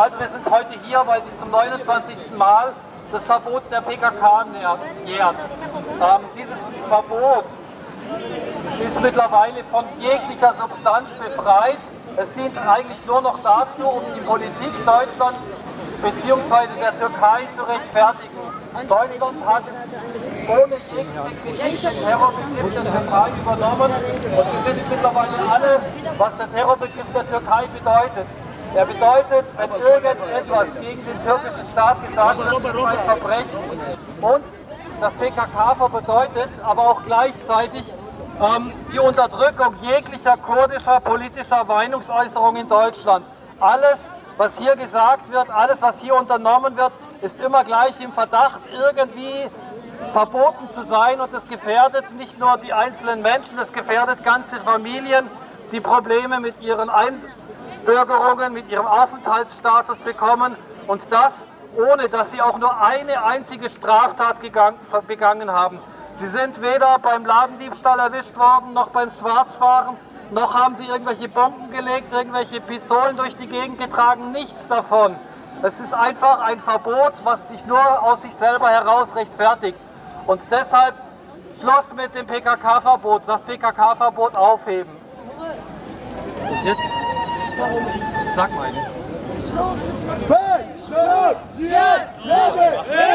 Also wir sind heute hier, weil sich zum 29. Mal das Verbot der PKK nähert. Ähm, dieses Verbot ist mittlerweile von jeglicher Substanz befreit. Es dient eigentlich nur noch dazu, um die Politik Deutschlands bzw. der Türkei zu rechtfertigen. Deutschland hat ohne jegliche Geschichte den Terrorbegriff der Türkei übernommen und wir wissen mittlerweile alle, was der Terrorbegriff der Türkei bedeutet. Er bedeutet, wenn irgendetwas gegen den türkischen Staat gesagt wird, ist ein Verbrechen. Und das PKK bedeutet aber auch gleichzeitig ähm, die Unterdrückung jeglicher kurdischer politischer Meinungsäußerung in Deutschland. Alles, was hier gesagt wird, alles, was hier unternommen wird, ist immer gleich im Verdacht, irgendwie verboten zu sein und es gefährdet nicht nur die einzelnen Menschen, es gefährdet ganze Familien, die Probleme mit ihren Einwohnern Einbürgerungen mit ihrem Aufenthaltsstatus bekommen und das ohne dass sie auch nur eine einzige Straftat begangen haben. Sie sind weder beim Ladendiebstahl erwischt worden, noch beim Schwarzfahren, noch haben sie irgendwelche Bomben gelegt, irgendwelche Pistolen durch die Gegend getragen, nichts davon. Es ist einfach ein Verbot, was sich nur aus sich selber heraus rechtfertigt. Und deshalb Schluss mit dem PKK-Verbot, das PKK-Verbot aufheben. Und jetzt? Sag mal. Hey,